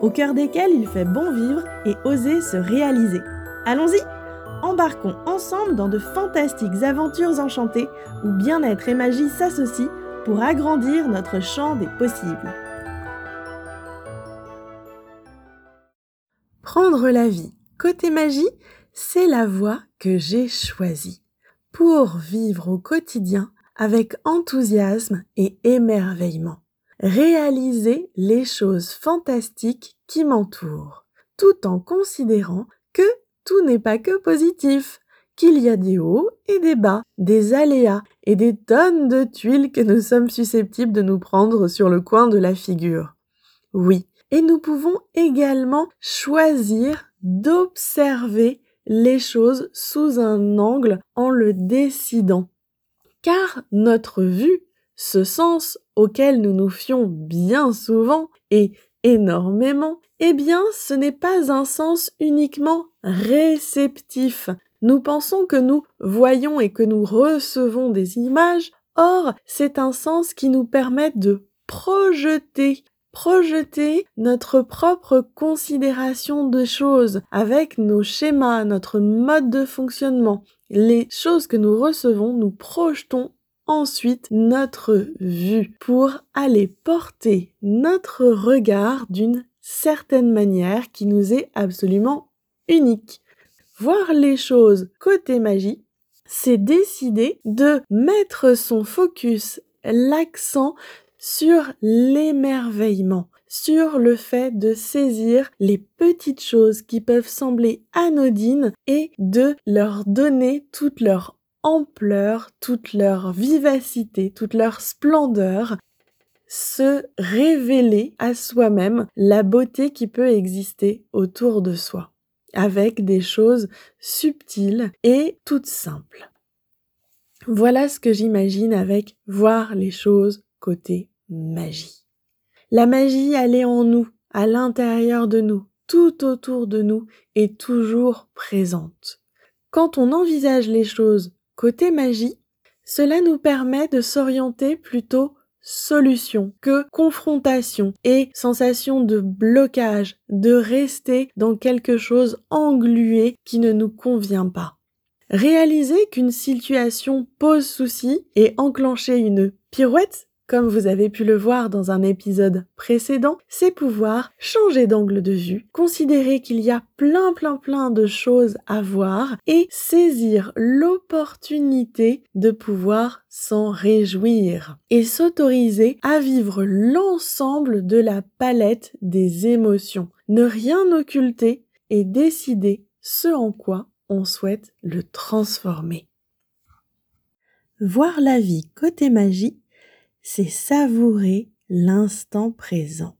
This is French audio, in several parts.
au cœur desquels il fait bon vivre et oser se réaliser. Allons-y Embarquons ensemble dans de fantastiques aventures enchantées où bien-être et magie s'associent pour agrandir notre champ des possibles. Prendre la vie côté magie, c'est la voie que j'ai choisie pour vivre au quotidien avec enthousiasme et émerveillement réaliser les choses fantastiques qui m'entourent, tout en considérant que tout n'est pas que positif, qu'il y a des hauts et des bas, des aléas et des tonnes de tuiles que nous sommes susceptibles de nous prendre sur le coin de la figure. Oui, et nous pouvons également choisir d'observer les choses sous un angle en le décidant. Car notre vue ce sens auquel nous nous fions bien souvent et énormément, eh bien ce n'est pas un sens uniquement réceptif. Nous pensons que nous voyons et que nous recevons des images, or c'est un sens qui nous permet de projeter projeter notre propre considération de choses avec nos schémas, notre mode de fonctionnement. Les choses que nous recevons, nous projetons ensuite notre vue pour aller porter notre regard d'une certaine manière qui nous est absolument unique. Voir les choses côté magie, c'est décider de mettre son focus, l'accent sur l'émerveillement, sur le fait de saisir les petites choses qui peuvent sembler anodines et de leur donner toute leur toute leur vivacité, toute leur splendeur, se révéler à soi-même la beauté qui peut exister autour de soi, avec des choses subtiles et toutes simples. Voilà ce que j'imagine avec voir les choses côté magie. La magie, elle est en nous, à l'intérieur de nous, tout autour de nous et toujours présente. Quand on envisage les choses Côté magie, cela nous permet de s'orienter plutôt solution que confrontation et sensation de blocage, de rester dans quelque chose englué qui ne nous convient pas. Réaliser qu'une situation pose souci et enclencher une pirouette comme vous avez pu le voir dans un épisode précédent, c'est pouvoir changer d'angle de vue, considérer qu'il y a plein plein plein de choses à voir et saisir l'opportunité de pouvoir s'en réjouir et s'autoriser à vivre l'ensemble de la palette des émotions, ne rien occulter et décider ce en quoi on souhaite le transformer. Voir la vie côté magie c'est savourer l'instant présent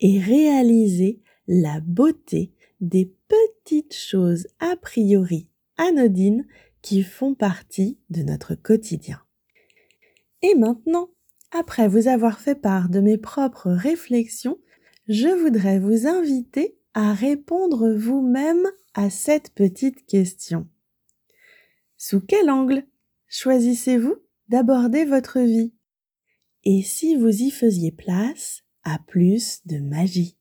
et réaliser la beauté des petites choses a priori anodines qui font partie de notre quotidien. Et maintenant, après vous avoir fait part de mes propres réflexions, je voudrais vous inviter à répondre vous-même à cette petite question. Sous quel angle choisissez-vous d'aborder votre vie? Et si vous y faisiez place à plus de magie